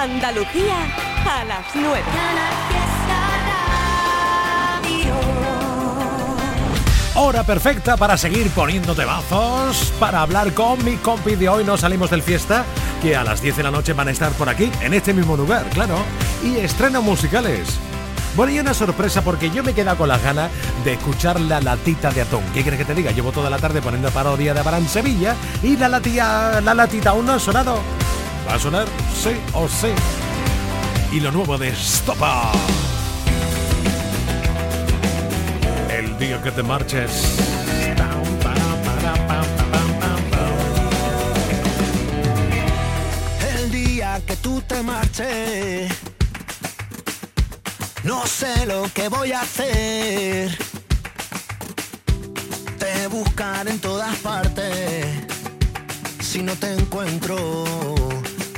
Andalucía a las 9. Hora perfecta para seguir poniéndote bazos, para hablar con mi compi de hoy. No salimos del fiesta, que a las 10 de la noche van a estar por aquí, en este mismo lugar, claro. Y estrenos musicales. Bueno, y una sorpresa porque yo me he quedado con las ganas de escuchar la latita de atún. ¿Qué quieres que te diga? Llevo toda la tarde poniendo parodia de Abraham Sevilla y la latilla, la latita aún no ha sonado. ¿Va a sonar? Sí o sí. Y lo nuevo de Stopa. El día que te marches. El día que tú te marches no sé lo que voy a hacer. Te buscaré en todas partes. Si no te encuentro,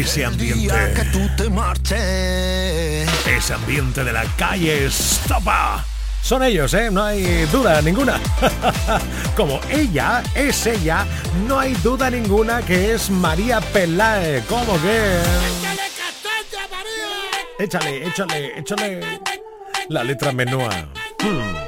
ese ambiente. que tú te marches. Ese ambiente de la calle Estopa. Son ellos, ¿eh? No hay duda ninguna. Como ella es ella, no hay duda ninguna que es María Peláez. ¿Cómo que? Échale, échale, échale. La letra menúa. Hmm.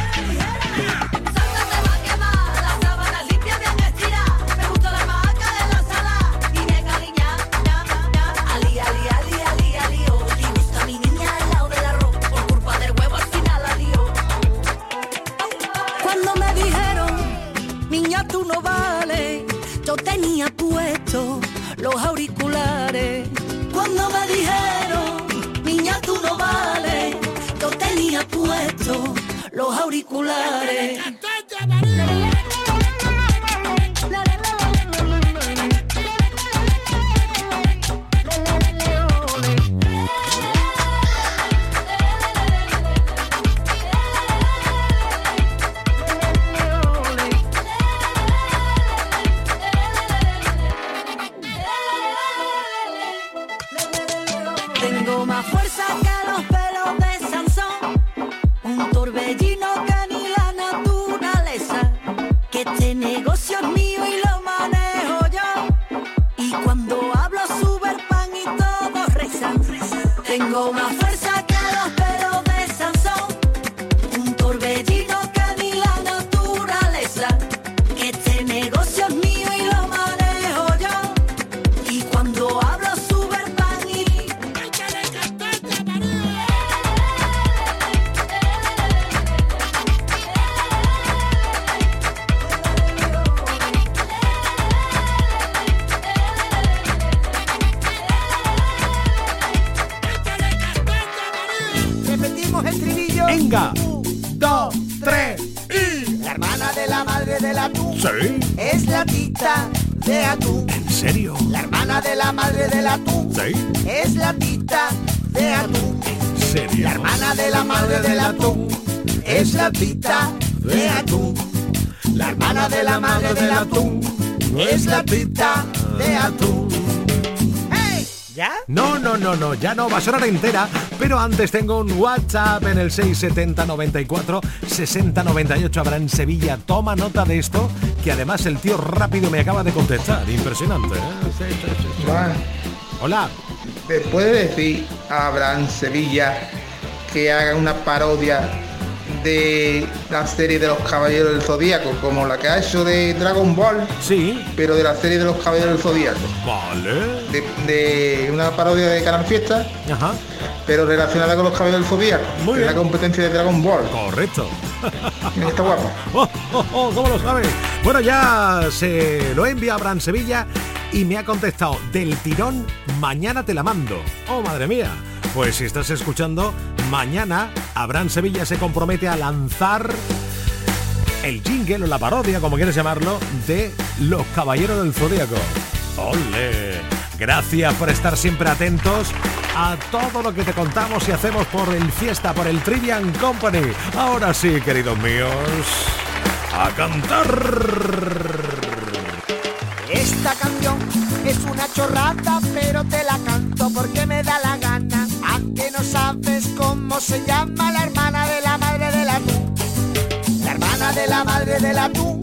ya no va a sonar entera, pero antes tengo un WhatsApp en el 670 94 60 98 habrá en Sevilla. Toma nota de esto, que además el tío rápido me acaba de contestar. Impresionante, ¿eh? Hola. ¿Me puede decir a Abraham Sevilla que haga una parodia de la serie de los Caballeros del Zodíaco, como la que ha hecho de Dragon Ball. Sí. Pero de la serie de los Caballeros del Zodíaco. Vale. De, una parodia de Canal Fiesta. Ajá. Pero relacionada con los Caballeros del Zodíaco. Muy bien. la competencia de Dragon Ball. Correcto. Está guapo. Oh, oh, oh, ¿Cómo lo sabes? Bueno, ya se lo envía a Bran Sevilla y me ha contestado del tirón, mañana te la mando. Oh, madre mía. Pues si estás escuchando, mañana Abraham Sevilla se compromete a lanzar el jingle o la parodia, como quieres llamarlo, de Los Caballeros del Zodíaco. ¡Ole! Gracias por estar siempre atentos a todo lo que te contamos y hacemos por el fiesta, por el Trivian Company. Ahora sí, queridos míos, a cantar. Esta canción es una chorrada, pero te la canto porque me da la gana. Aunque no sabes se llama la hermana de la madre del atún. La hermana de la madre del atún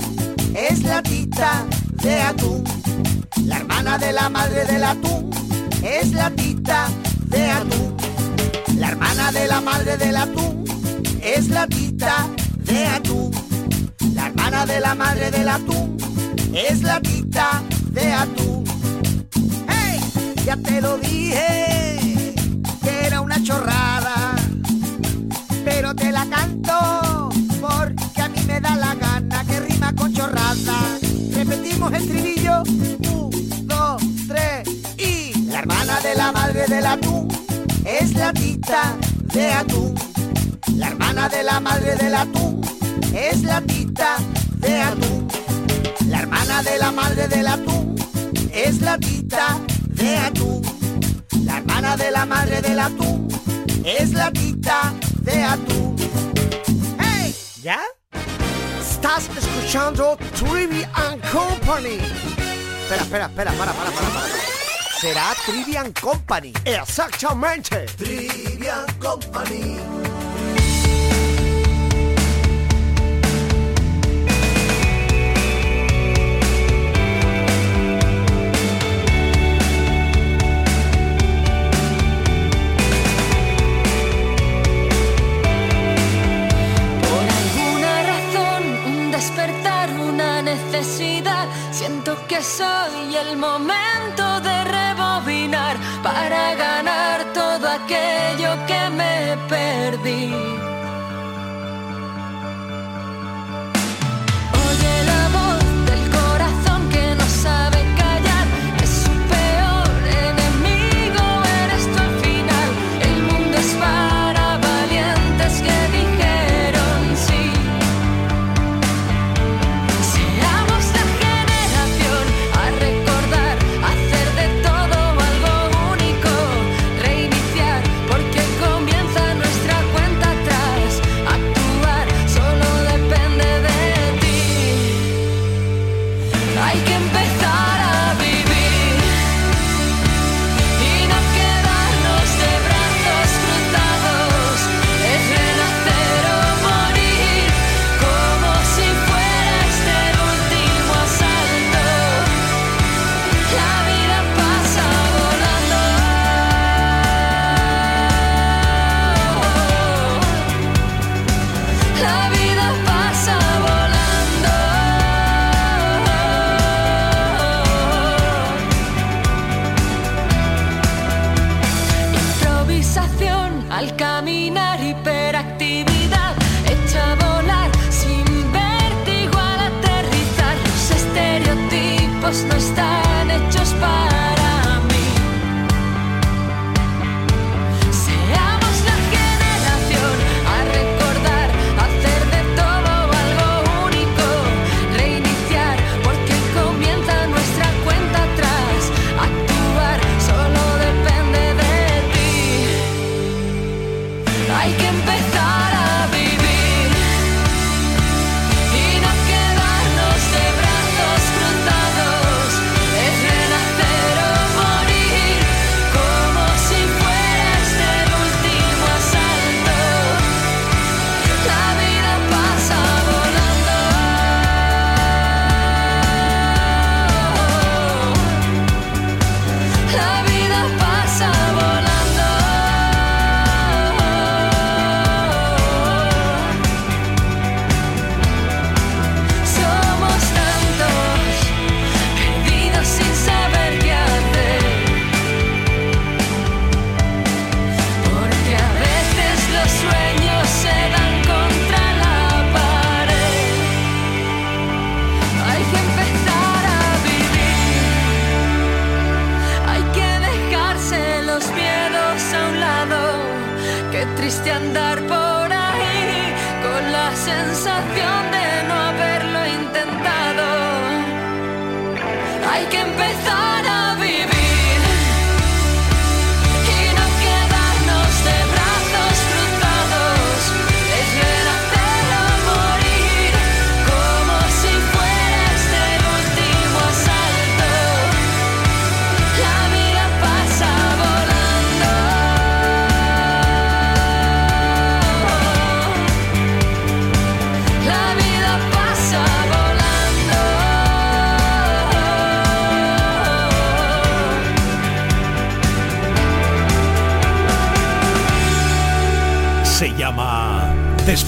es la tita de atún. La hermana de la madre del atún es la tita de atún. La hermana de la madre del atún es la tita de atún. La hermana de la madre del atún es la tita de atún. ¡Hey! Ya te lo dije, Repetimos el trivillo, un, dos, tres y la hermana de la madre del atún es la tita de atún. La hermana de la madre del atún es la tita de atún. La hermana de la madre del atún es la tita de atún. La hermana de la madre del atún es la tita de atún. ¡Hey! ¿Ya? Estás escuchando Trivian Company. Espera, espera, espera, para, para, para, para. Será Trivian Company. Exactamente. Trivian Company. Siento que soy el momento de rebobinar para ganar todo aquello que me perdí.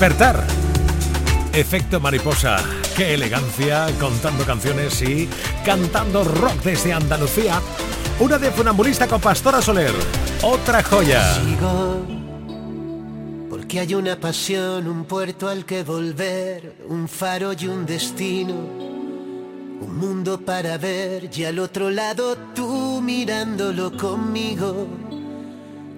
Despertar. Efecto mariposa. Qué elegancia contando canciones y cantando rock desde Andalucía. Una de funambulista con Pastora Soler. Otra joya. Sigo porque hay una pasión, un puerto al que volver, un faro y un destino. Un mundo para ver y al otro lado tú mirándolo conmigo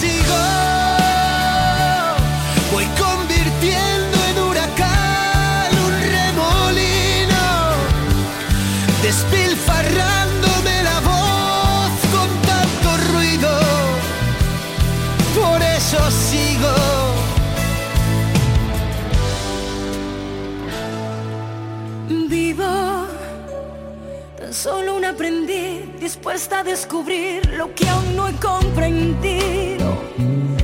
sigo. Voy convirtiendo en huracán un remolino. Despilfarrándome la voz con tanto ruido. Por eso sigo. Vivo. Tan solo un aprendiz dispuesta a descubrir lo que aún no he comprendido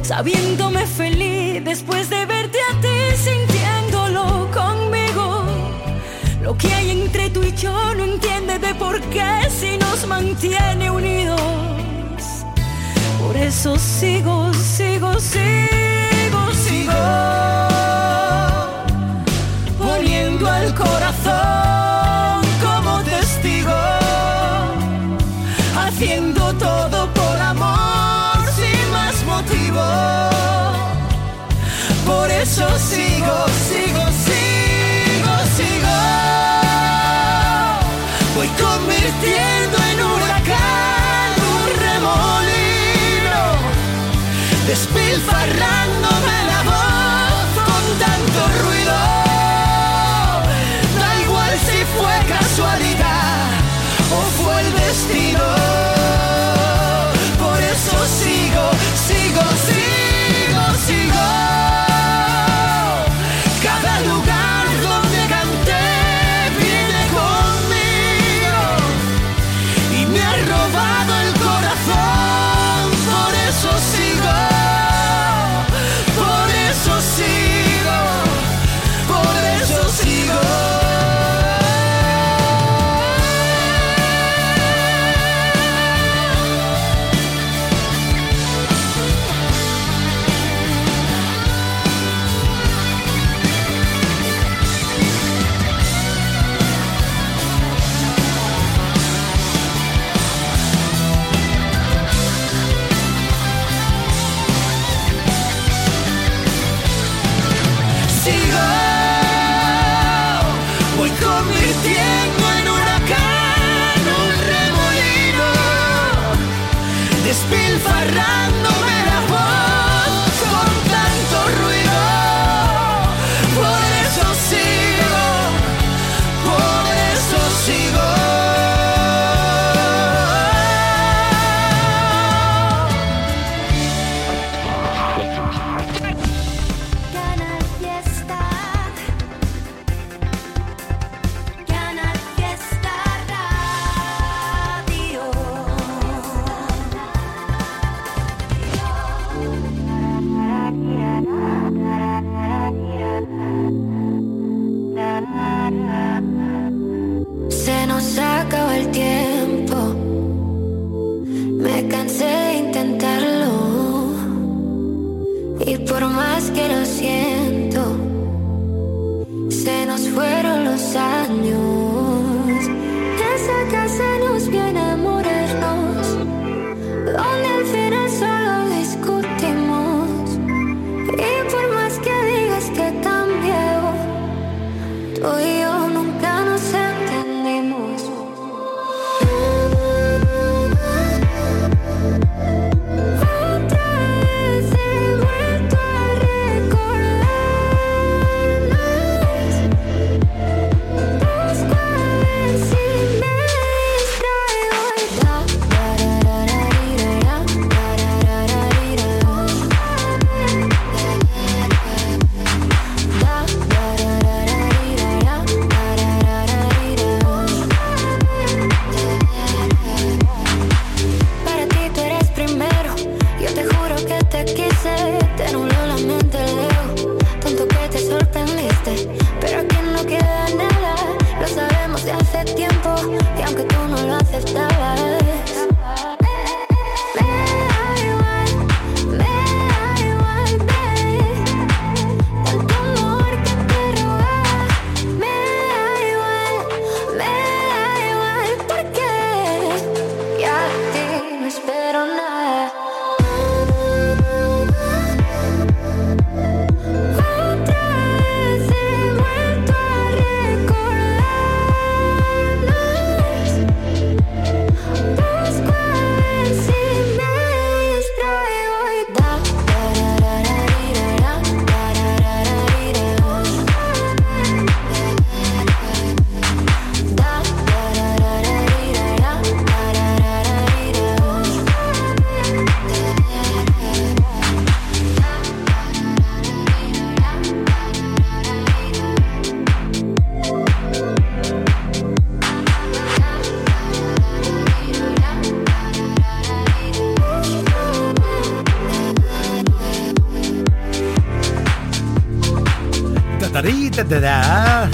sabiéndome feliz después de verte a ti, sintiéndolo conmigo. Lo que hay entre tú y yo no entiende de por qué si nos mantiene unidos. Por eso sigo, sigo, sigo, sigo. despilfarrar. Da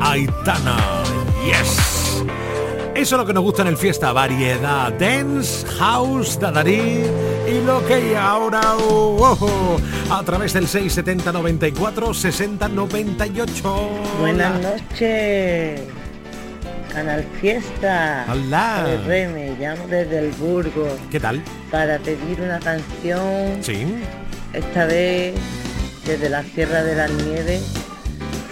Aitana, yes. Eso es lo que nos gusta en el fiesta, variedad, dance, house, dadarí y lo que hay ahora oh, oh, a través del 670 94 60 98. Buenas noches. Canal Fiesta. Hola. Soy Reme, llamo desde el Burgo. ¿Qué tal? Para pedir una canción. Sí. Esta vez desde la Sierra de la Nieve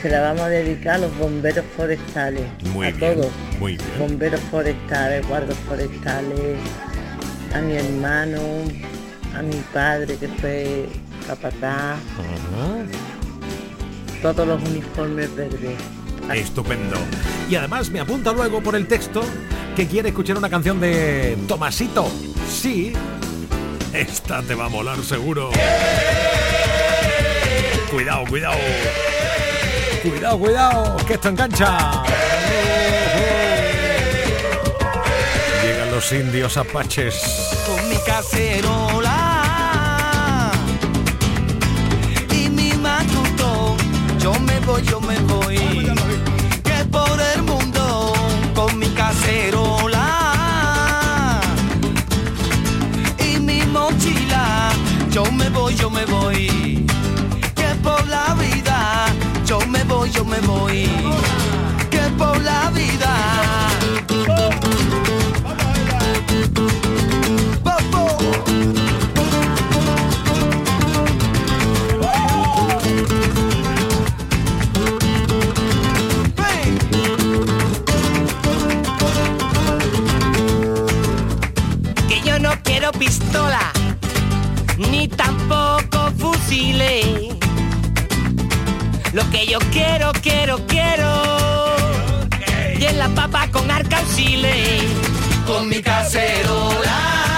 se la vamos a dedicar a los bomberos forestales. Muy a bien, todos. muy bien. Bomberos forestales, guardos forestales, a mi hermano, a mi padre que fue capataz, todos los uniformes verdes. Estupendo. Y además me apunta luego por el texto que quiere escuchar una canción de Tomasito. Sí. Esta te va a molar seguro. Cuidado, cuidado. Cuidado, cuidado, que esto engancha. Llegan los indios apaches. con mi cacerola y mi matutón. Yo me voy, yo me voy. Lo que yo quiero, quiero, quiero. Y en la papa con arcauciles. con mi cacerola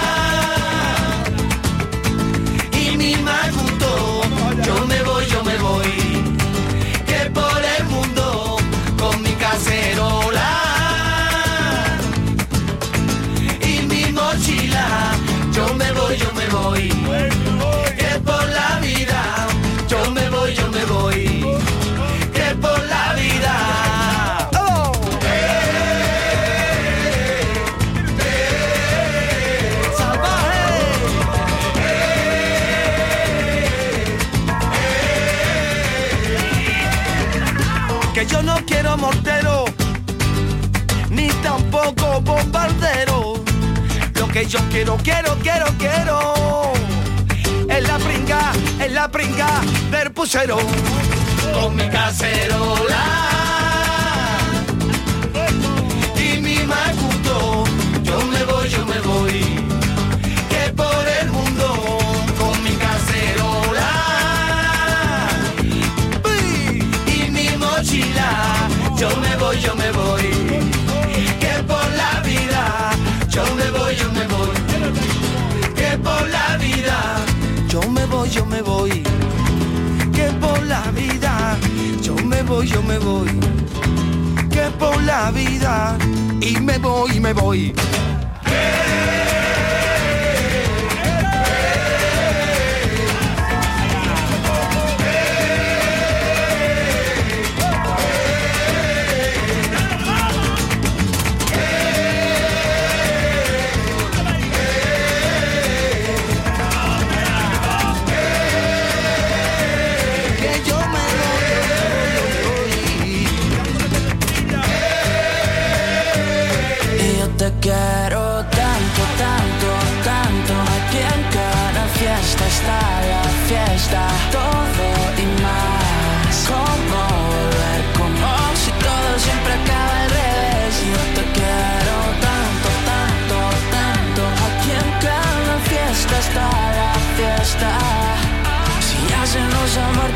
yo quiero, quiero, quiero, quiero. Es la pringa, es la pringa del pusero. Con mi cacerola yo me voy. Que por la vida, y me voy, y me voy.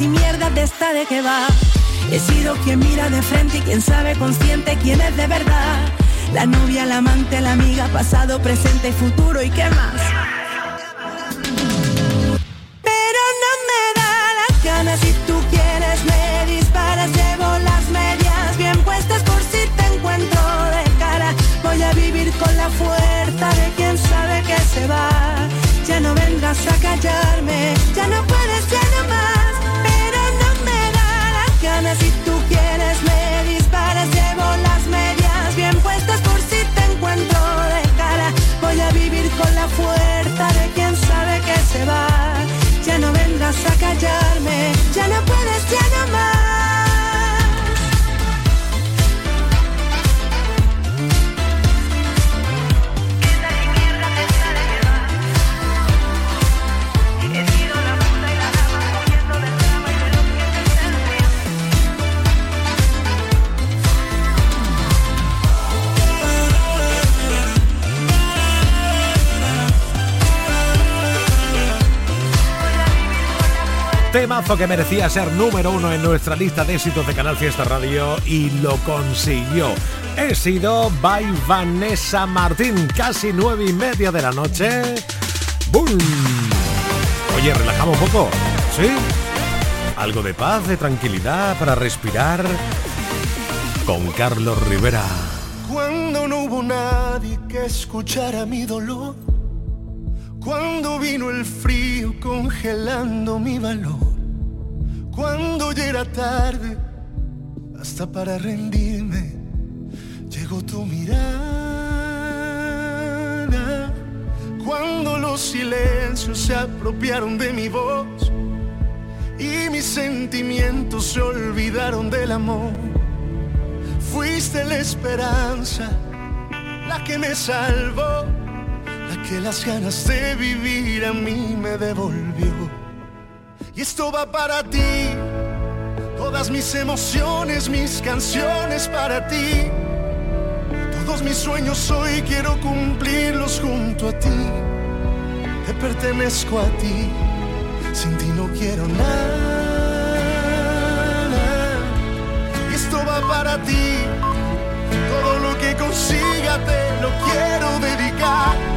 y mierdas de esta de que va. He sido quien mira de frente y quien sabe consciente quién es de verdad. La novia, la amante, la amiga, pasado, presente y futuro y qué más. Pero no me da las ganas si tú quieres me disparas, llevo las medias bien puestas por si te encuentro de cara. Voy a vivir con la fuerza de quien sabe que se va. Ya no vengas a callarme, ya no Temazo que merecía ser número uno en nuestra lista de éxitos de Canal Fiesta Radio y lo consiguió. He sido by Vanessa Martín, casi nueve y media de la noche. ¡Boom! Oye, relajamos un poco, ¿sí? Algo de paz, de tranquilidad para respirar con Carlos Rivera. Cuando no hubo nadie que escuchara mi dolor, cuando vino el frío congelando mi valor, cuando ya era tarde, hasta para rendirme, llegó tu mirada. Cuando los silencios se apropiaron de mi voz y mis sentimientos se olvidaron del amor. Fuiste la esperanza, la que me salvó, la que las ganas de vivir a mí me devolvió. Y esto va para ti, todas mis emociones, mis canciones para ti. Todos mis sueños hoy quiero cumplirlos junto a ti. Te pertenezco a ti, sin ti no quiero nada. Y esto va para ti, todo lo que consiga te lo quiero dedicar.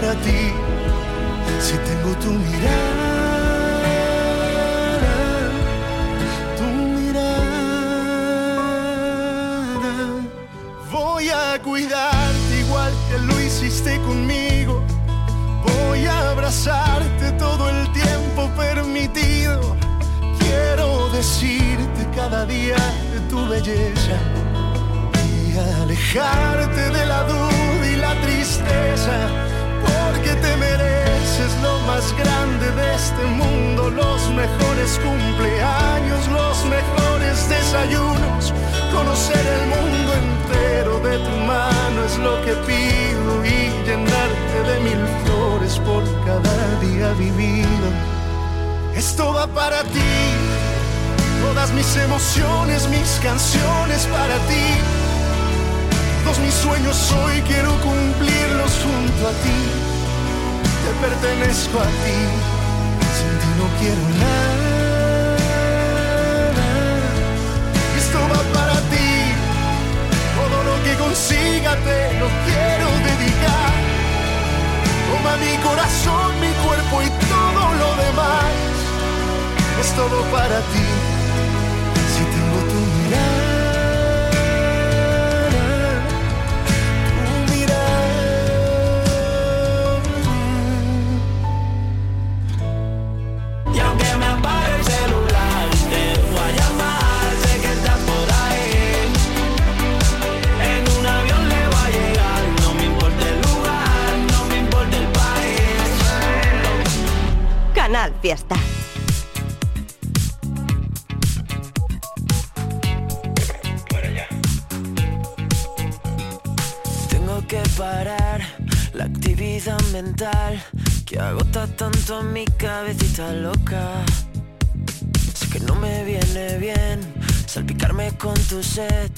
Para ti, si tengo tu mirada, tu mirada. Voy a cuidarte igual que lo hiciste conmigo. Voy a abrazarte todo el tiempo permitido. Quiero decirte cada día de tu belleza y alejarte de la duda y la tristeza, porque te mereces lo más grande de este mundo, los mejores cumpleaños, los mejores desayunos, conocer el mundo entero de tu mano es lo que pido y llenarte de mil flores por cada día vivido. Esto va para ti, todas mis emociones, mis canciones para ti. Todos mis sueños hoy quiero cumplirlos junto a ti. Te pertenezco a ti, sin ti no quiero nada. Esto va para ti, todo lo que consiga te lo quiero dedicar. Toma mi corazón, mi cuerpo y todo lo demás. Es todo para ti, si tengo tu mirada. Canal Fiesta. Tengo que parar la actividad mental que agota tanto mi cabecita loca. Sé que no me viene bien salpicarme con tu sed.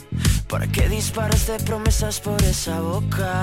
¿Para qué disparas de promesas por esa boca?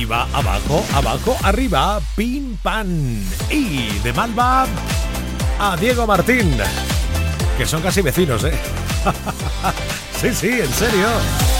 Arriba, abajo, abajo, arriba, pin pan. Y de Malva a Diego Martín, que son casi vecinos, ¿eh? sí, sí, en serio.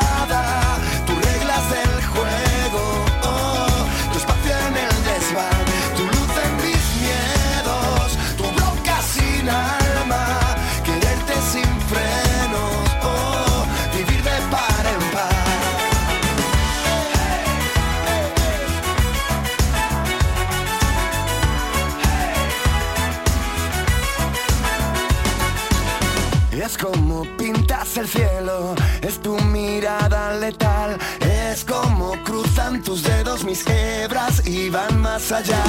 es el cielo, es tu mirada letal, es como cruzan tus dedos mis hebras y van más allá.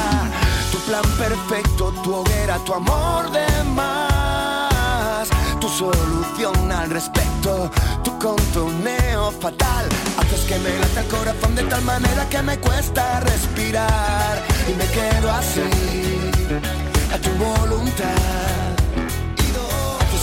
Tu plan perfecto, tu hoguera, tu amor de más, tu solución al respecto, tu contoneo fatal. Haces que me lata el corazón de tal manera que me cuesta respirar y me quedo así, a tu voluntad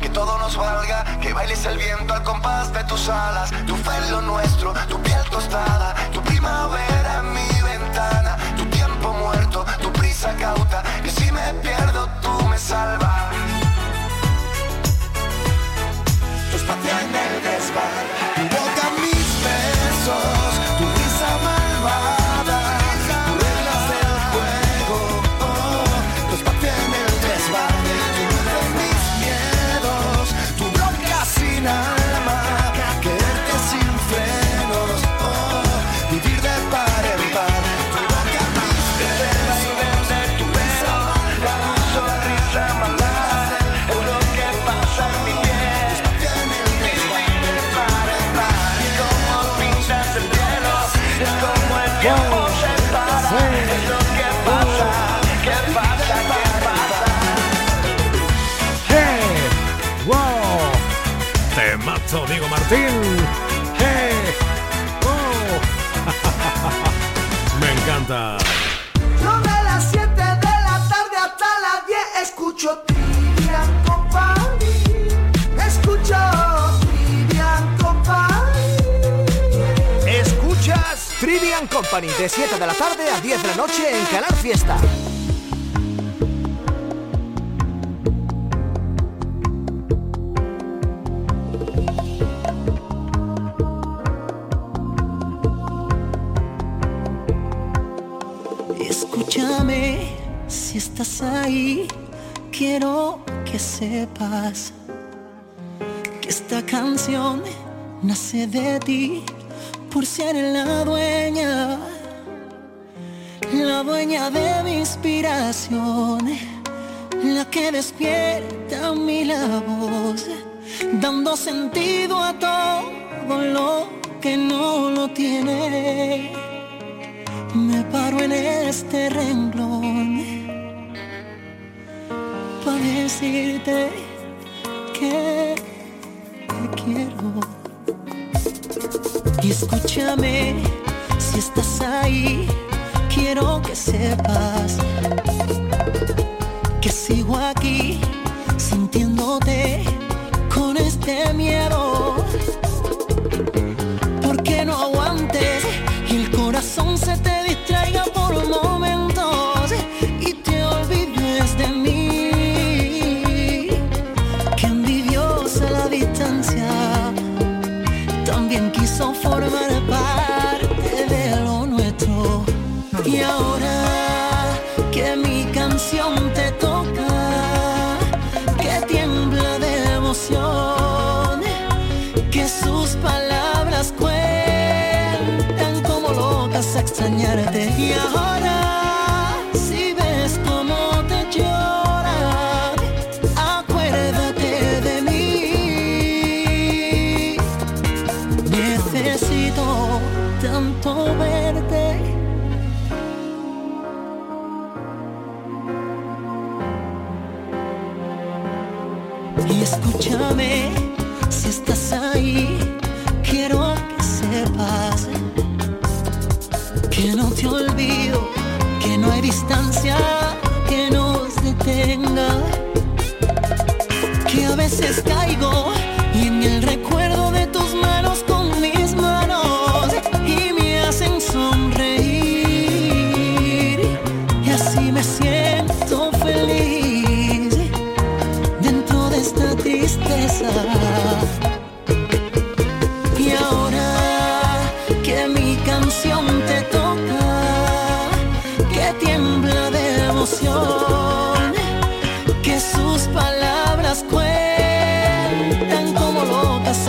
que todo nos valga, que bailes el viento al compás de tus alas, tu pelo nuestro, tu piel tostada, tu primavera en mi ventana, tu tiempo muerto, tu prisa cauta, y si me pierdo tú me salvas. Martín. Hey. Oh. Me encanta. Yo de las 7 de la tarde hasta las 10 escucho Trivian Company. Escucho Trivian Company. Escuchas Trivian Company de 7 de la tarde a 10 de la noche en Canal Fiesta. sepas que esta canción nace de ti por ser la dueña, la dueña de mi inspiración, la que despierta mi la voz, dando sentido a todo lo que no lo tiene. Me paro en este renglón decirte que te quiero. Y escúchame, si estás ahí, quiero que sepas Minha roupa.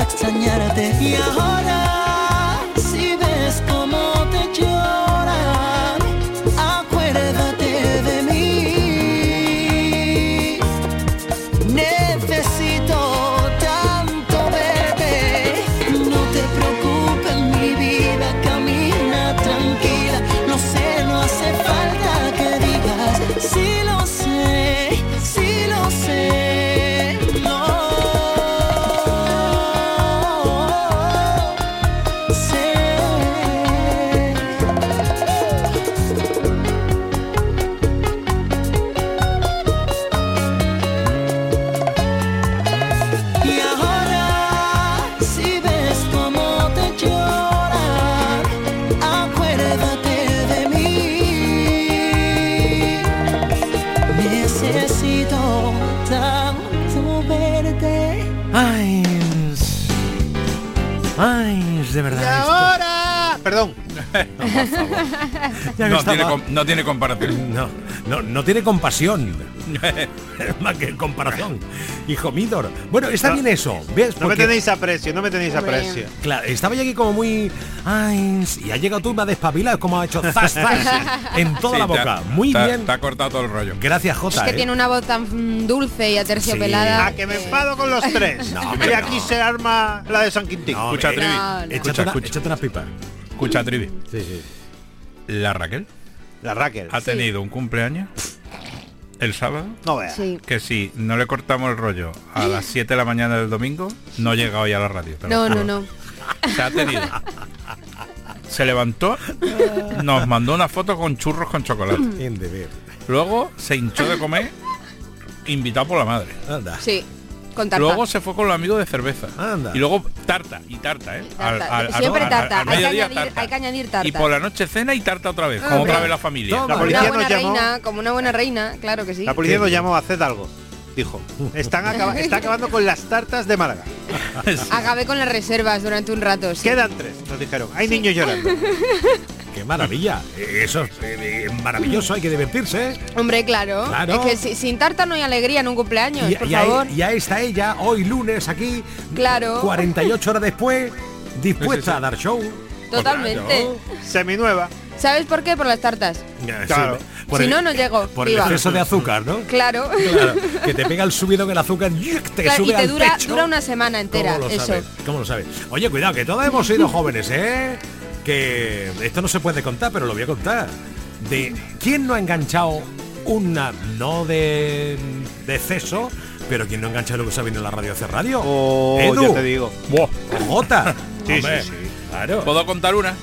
Extrañarte. Y ahora, Ya no, tiene, com- no tiene comparación. No, no, no tiene compasión. Más que comparación. Hijo Midor. Bueno, está No. bien eso. ¿Ves? No me tenéis aprecio, no me tenéis aprecio. Claro, estaba yo aquí como muy. Ay, y ha llegado tú y me ha despabilado, como ha hecho zas, zas, en toda Sí, la boca. Muy bien. Te ha cortado todo el rollo. Gracias, Es Jota. que ¿eh? tiene una voz tan dulce y aterciopelada. Ah, que me enfado con los tres. No, y aquí no. se arma la de San Quintín. No, Escucha, Trivi. No, no. Échate, Escucha, una, escucha. échate una pipa. Escucha, Trivi. Sí, sí. La Raquel La Raquel. ha tenido un cumpleaños el sábado. No veas. Sí. Que si no le cortamos el rollo a las 7 de la mañana del domingo, no llega hoy a la radio. No, no, no. Se ha tenido. Se levantó, nos mandó una foto con churros con chocolate. Luego se hinchó de comer, invitado por la madre. Anda. Sí. Con tarta. Luego se fue con los amigos de cerveza. Anda. Y luego tarta y tarta, ¿eh? Tarta. Siempre tarta. hay, que añadir, tarta. hay que añadir tarta. Y por la noche cena y tarta otra vez, como Hombre. otra vez la familia. Toma. La Como policía una buena nos llamó. reina, como una buena reina, claro que sí. La policía nos llamó, haced algo. Dijo. Están acaba- está acabando con las tartas de Málaga. Acabé con las reservas durante un rato. sí. Quedan tres, nos dijeron. Hay niños llorando. Qué maravilla. Eso es eh, maravilloso, hay que divertirse. Hombre, claro. Claro. Es que si- sin tarta no hay alegría en un cumpleaños, Y, por y ahí- favor. y ahí está ella, hoy lunes aquí, Claro. 48 horas después, dispuesta Sí, sí, sí. a dar show. Totalmente. Seminueva. ¿Sabes por qué? Por las tartas. Claro. Sí, por si el- no, no llego. Por el exceso de azúcar, ¿no? Claro. Claro, que te pega el subido del azúcar y te Claro, sube y te al dura, pecho. dura una semana entera. ¿Cómo lo Eso. sabes? ¿Cómo lo sabes? Oye, cuidado, que todos hemos sido jóvenes, ¿eh? Que esto no se puede contar, pero lo voy a contar. De quién no ha enganchado una, no de, de exceso, pero quién no ha enganchado lo que se ha venido en la radio hacer radio. Oh, Edu. ya te digo. Jota. Sí, Hombre, sí, sí. Claro. ¿Puedo contar una?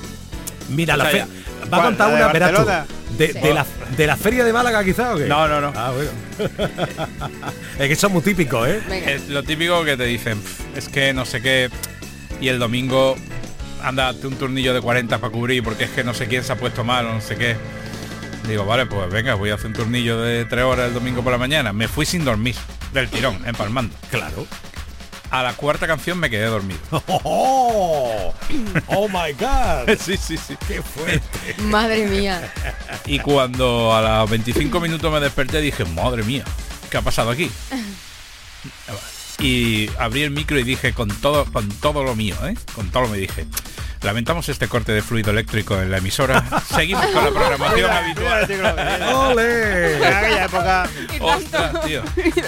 Mira, la fe-. Va a contar ¿La de una, verás tú. De, Sí. de la, de la feria de Málaga quizá o qué? No, no, no. Ah, bueno. es que son muy típicos, ¿eh? Venga. Es lo típico que te dicen, "Pf, es que no sé qué, y el domingo anda hazte un turnillo de 40 para cubrir porque es que no sé quién se ha puesto mal o no sé qué. Digo, vale, pues venga, voy a hacer un turnillo de 3 horas el domingo por la mañana. Me fui sin dormir, del tirón, empalmando. Claro. A la cuarta canción me quedé dormido. Oh, oh my God. sí, sí, sí. Qué fuerte. Madre mía. Y cuando a los 25 minutos me desperté dije, madre mía, ¿qué ha pasado aquí? Y abrí el micro y dije con todo, con todo lo mío, ¿eh? Con todo lo me dije. Lamentamos este corte de fluido eléctrico en la emisora. Seguimos con la programación habitual. ¡Ole! En aquella época. Ostras, tío.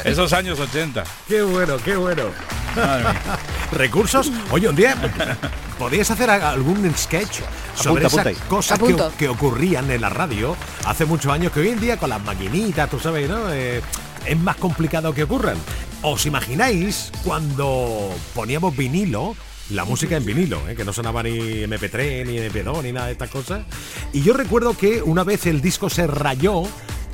Esos años 80. Qué bueno, qué bueno. Recursos. Oye, un día podías hacer algún sketch sobre Apunta, esas apunta cosas que, que ocurrían en la radio hace muchos años que hoy en día con las maquinitas, tú sabes, ¿no? Eh, es más complicado que ocurran. ¿Os imagináis cuando poníamos vinilo? La música en vinilo, ¿eh? que no sonaba ni MP3, ni MP2, ni nada de estas cosas. Y yo recuerdo que una vez el disco se rayó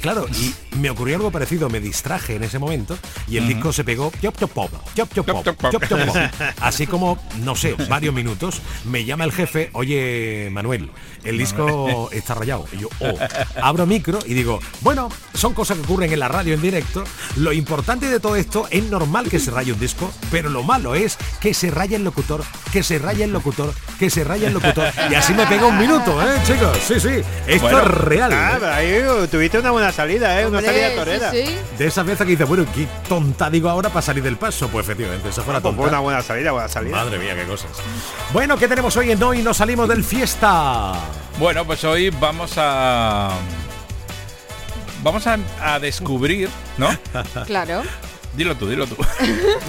Claro, y me ocurrió algo parecido, me distraje en ese momento y el disco se pegó chop, chop, pop, chop, chop, pop, chop, chop, pop. así como, no sé, varios minutos, me llama el jefe, oye Manuel, el disco está rayado. Y yo, oh, abro micro y digo, bueno, son cosas que ocurren en la radio en directo, lo importante de todo esto es normal que se raye un disco, pero lo malo es que se raya el locutor, que se raya el locutor, que se raya el locutor, y así me pegó un minuto, ¿eh, chicos? Sí, sí, esto Bueno, es real. ah, ¿eh? ahí tuviste una buena salida, ¿eh? una salida torera. sí. De esas veces que dice, bueno, qué tonta digo ahora para salir del paso. Pues efectivamente, esa fue la Pues tonta. fue una buena salida, buena salida. Madre mía, qué cosas. Bueno, ¿qué tenemos hoy en Hoy nos salimos del fiesta? Bueno, pues hoy vamos a... Vamos a, a descubrir, ¿no? Claro. Dilo tú, dilo tú.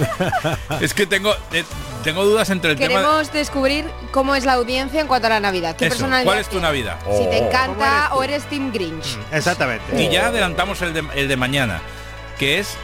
es que tengo, eh, tengo dudas entre el tema... Queremos descubrir cómo es la audiencia en cuanto a la Navidad. ¿Qué Eso, personalidad ¿Cuál es tu tiene? Navidad? Si te Oh. encanta o eres Team Grinch. Exactamente. Y ya adelantamos el de, el de mañana, que es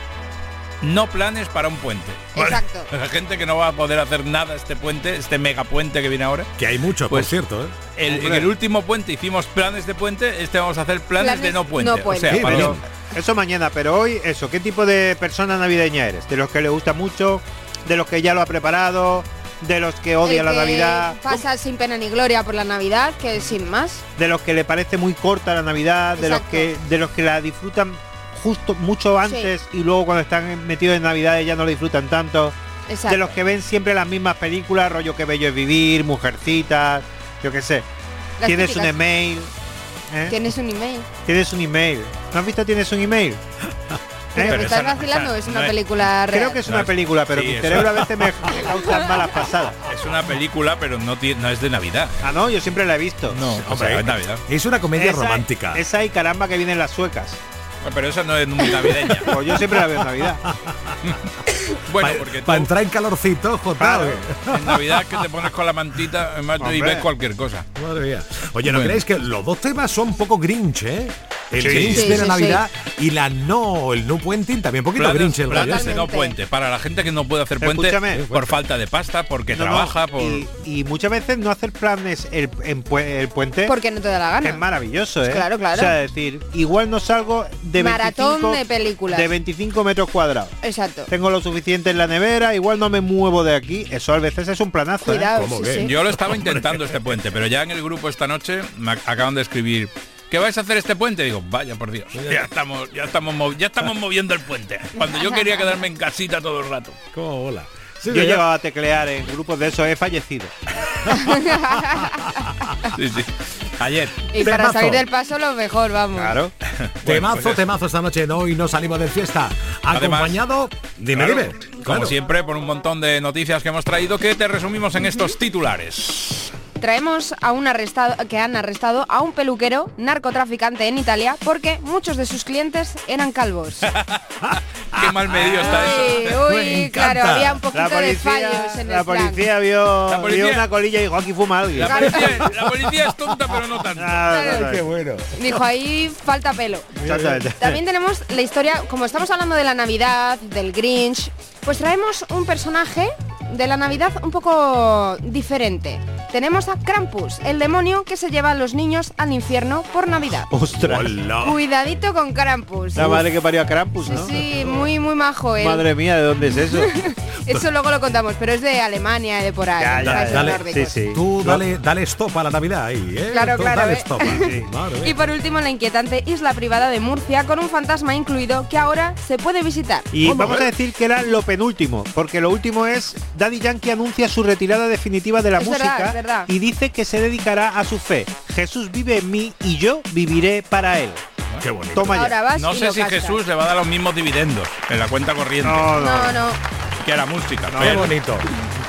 no planes para un puente. Exacto. La gente que no va a poder hacer nada este puente, este mega puente que viene ahora. Que hay muchos, Pues, por cierto, ¿eh? El, en el último puente hicimos planes de puente, este vamos a hacer planes, Planes de no puente. no puente. O sea, Sí, para pero- los- Eso mañana, pero hoy, eso, ¿qué tipo de persona navideña eres? ¿De los que le gusta mucho? ¿De los que ya lo ha preparado? ¿De los que odia El la Navidad? Pasa sin pena ni gloria por la Navidad, que sin más. ¿De los que le parece muy corta la Navidad? ¿De los que de los que la disfrutan justo mucho antes y luego cuando están metidos en Navidad ya no lo disfrutan tanto? Exacto. De los que ven siempre las mismas películas, rollo que bello es vivir, mujercitas, yo qué sé. Las Tienes un email. ¿eh? Tienes un email. Tienes un email. ¿No has visto Tienes un email? Pero, Pero me estás vacilando, es una no es- película real. Creo que es una película, pero Sí, mi cerebro a veces me, causa malas pasadas. es una película, pero no, tiene, no es de Navidad. Ah, no, yo siempre la he visto. No, o sea, es Navidad. Es una comedia Esa- romántica. Esa y caramba que vienen las suecas. Pero esa no es muy navideña. Pues yo siempre la veo en Navidad. bueno, Para porque tú, entrar en calorcito, Jota. Claro. en Navidad que te pones con la mantita macho, y ves cualquier cosa. Madre mía. Oye, ¿no Bueno. creéis que los dos temas son un poco grinch, eh? El Sí. grinch Sí, de la sí, Navidad y la no, el no puenting también un poquito Planes, grinch el planes de no puente. Para la gente que no puede hacer puente Escúchame. por falta de pasta, porque No, no, trabaja, por... y, y muchas veces no hacer planes el, el puente Porque no te da la gana. es maravilloso, ¿eh? Claro, claro. O sea, decir, igual no salgo de Maratón 25, de películas. de 25 metros cuadrados. Exacto. Tengo lo suficiente en la nevera, igual no me muevo de aquí. Eso a veces es un planazo. ¿eh? Cuidado, ¿Cómo sí, que? sí. Yo lo estaba intentando este puente, pero ya en el grupo esta noche me ac- acaban de escribir ¿Qué vais a hacer este puente? Digo, vaya por Dios, ya estamos, ya estamos, mov- ya estamos moviendo el puente. Cuando yo quería quedarme en casita todo el rato. ¿Cómo bola? Sí, Yo he llegado a teclear en grupos de esos, he fallecido. Sí, sí. Ayer. Y para salir del paso lo mejor, vamos. Claro. Temazo, pues temazo esta noche en Hoy no salimos de fiesta. Además, Acompañado, dime, Claro, dime. Como Claro. siempre, por un montón de noticias que hemos traído que te resumimos en estos titulares. Traemos a un arrestado que han arrestado a un peluquero narcotraficante en Italia porque muchos de sus clientes eran calvos. Qué mal medio está Uy, eso. uy, claro, había un poquito La de policía, fallos en la el policía vio, La policía- vio una colilla y dijo, aquí fuma alguien. La policía, la policía es tonta, pero no tanto. Ah, Qué bueno. Dijo ahí falta pelo. También tenemos la historia, como estamos hablando de la Navidad, del Grinch, pues traemos un personaje de la Navidad un poco diferente. Tenemos a Krampus, el demonio que se lleva a los niños al infierno por Navidad. Ostras. Hola. Cuidadito con Krampus. La madre que parió a Krampus, Sí, ¿no? sí, muy, muy majo él. Madre mía, ¿de dónde es eso? Eso luego lo contamos, pero es de Alemania, de por ahí. Ya, ya, países dale, sí, sí. Tú dale, dale stop a la Navidad ahí, ¿eh? Claro, Tú claro, Dale ¿eh? stop. Y por último, la inquietante isla privada de Murcia con un fantasma incluido que ahora se puede visitar. Y ¿Cómo, vamos a decir que era lo penúltimo, porque lo último es Daddy Yankee anuncia su retirada definitiva de la Es música es verdad. y dice que se dedicará a su fe. Jesús vive en mí y yo viviré para él. Qué bonito. Toma ya. No sé si. Jesús le va a dar los mismos dividendos en la cuenta corriente No, no. No, no. que a la música. Pero- bonito.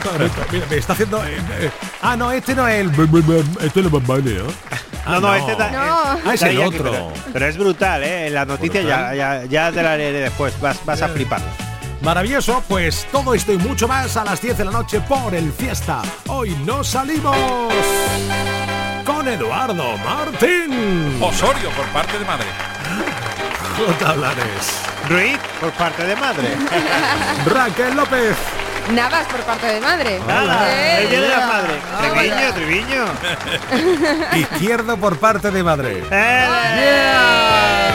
Qué bonito. Mira, me está haciendo. eh, eh, ah, no, este no es el. Este es el Bambane, ¿no? Ah, No, no, este da- No. Ah, es el otro. Pero, pero es brutal, ¿eh? En la noticia ya, ya, ya te la leeré después, vas, vas a flipar. Maravilloso, pues todo esto y mucho más a las 10 de la noche por el Fiesta. Hoy no salimos con Eduardo Martín. Osorio por parte de madre. J. Blanes. Ruiz, por parte de madre. Raquel López. Navas por parte de madre. Nada, el día de la mira. madre. Ahora. Triviño, Triviño. Izquierdo por parte de madre. Eh, Yeah.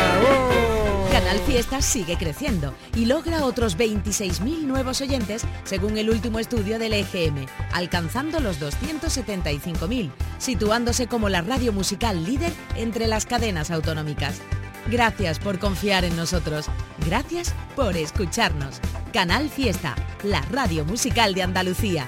Uh. Canal Fiesta sigue creciendo y logra otros 26.000 nuevos oyentes según el último estudio del EGM, alcanzando los 275.000, situándose como la radio musical líder entre las cadenas autonómicas. Gracias por confiar en nosotros. Gracias por escucharnos. Canal Fiesta, la radio musical de Andalucía.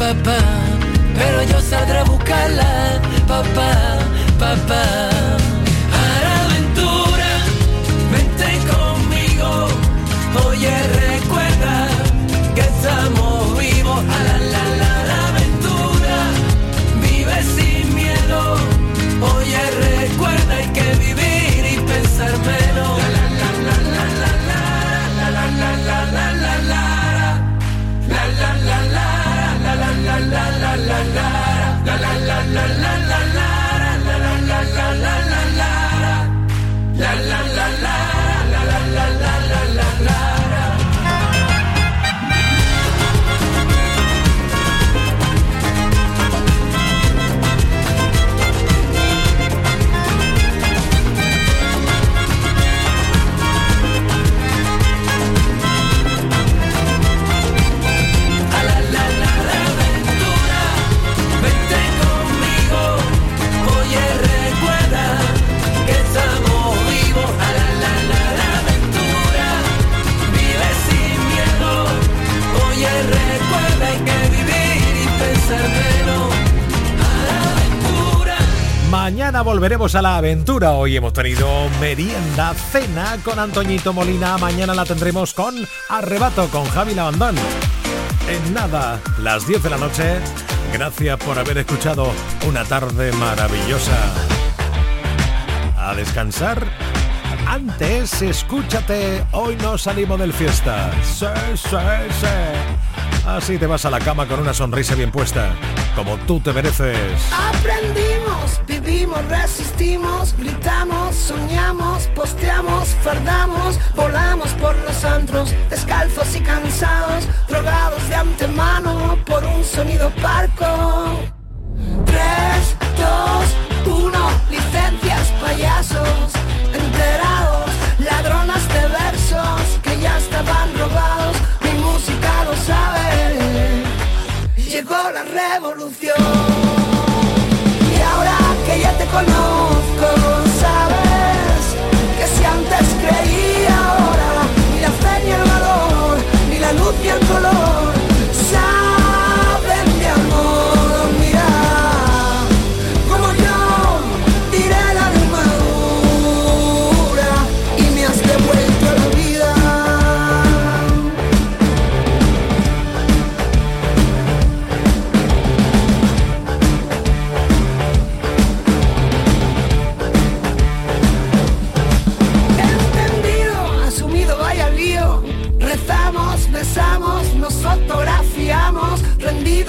papá, pero yo saldré a buscarla, papá, papá. A la aventura, vente conmigo, oye recuerda que estamos vivos, a la la la la aventura, vive sin miedo, oye recuerda hay que vivir Volveremos a la aventura. Hoy hemos tenido merienda, cena con Antoñito Molina. Mañana la tendremos con Arrebato con Javi Lavandón. En nada, las 10 de la noche. Gracias por haber escuchado una tarde maravillosa. A descansar. Antes, escúchate. Hoy no salimos del fiesta. Sí, sí, sí. Así te vas a la cama con una sonrisa bien puesta. Como tú te mereces. Aprendimos, vivimos, resistimos, gritamos, soñamos, posteamos, fardamos, volamos por los antros, descalzos y cansados, drogados de antemano por un sonido parco. 3, 2, 1, licencias, payasos, enterados, ladronas de versos que ya estaban robados, mi música lo sabe llegó la revolución. Te conozco, sabes que si antes creía ahora, ni la fe ni el valor, ni la luz ni el color,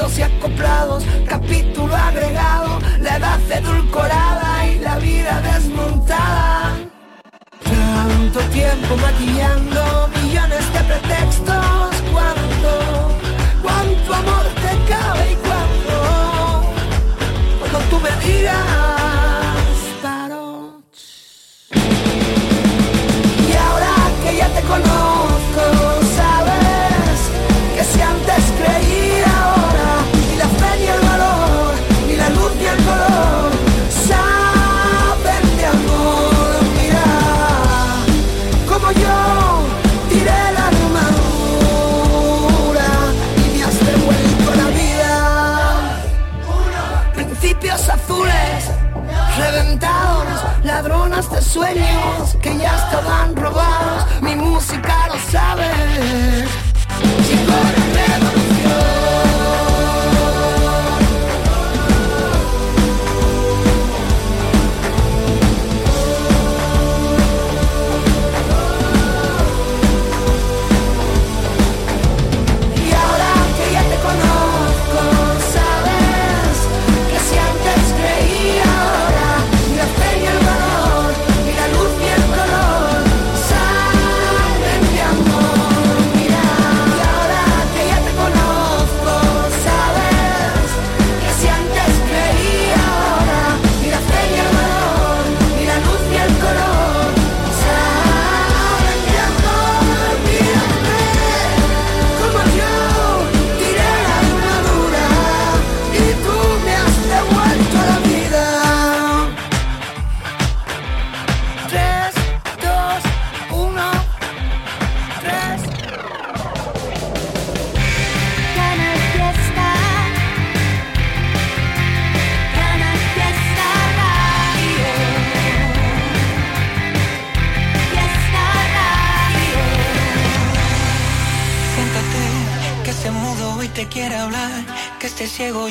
y acoplados, capítulo agregado, la edad edulcorada y la vida desmontada. Tanto tiempo maquillando millones de pretextos, cuánto, cuánto amor te cabe y cuánto, cuando tú me digas, sueños que ya estaban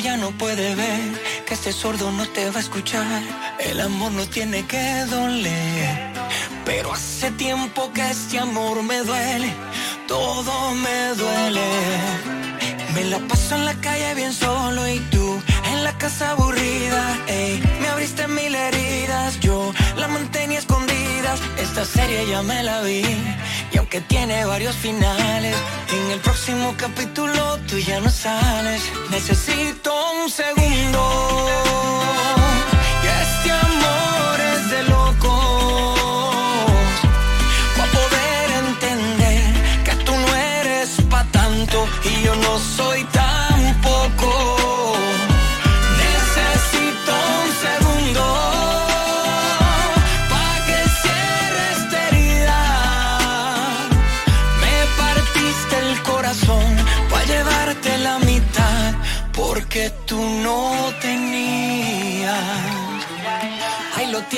ya no puede ver, que este sordo no te va a escuchar. El amor no tiene que doler, pero hace tiempo que este amor me duele, todo me duele. Me la paso en la calle bien solo y tú en la casa aburrida. Me abriste mil heridas, yo la mantenía Esta serie ya me la vi y aunque tiene varios finales, en el próximo capítulo tú ya no sales. Necesito un segundo. Y este amor es de locos. Pa' poder entender que tú no eres pa' tanto y yo no soy tampoco.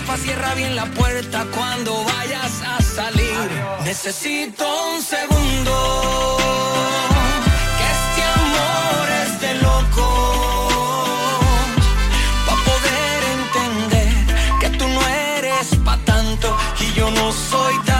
Porfa, cierra bien la puerta cuando vayas a salir. Necesito un segundo. Que este amor es de locos. Pa' poder entender que tú no eres pa' tanto y yo no soy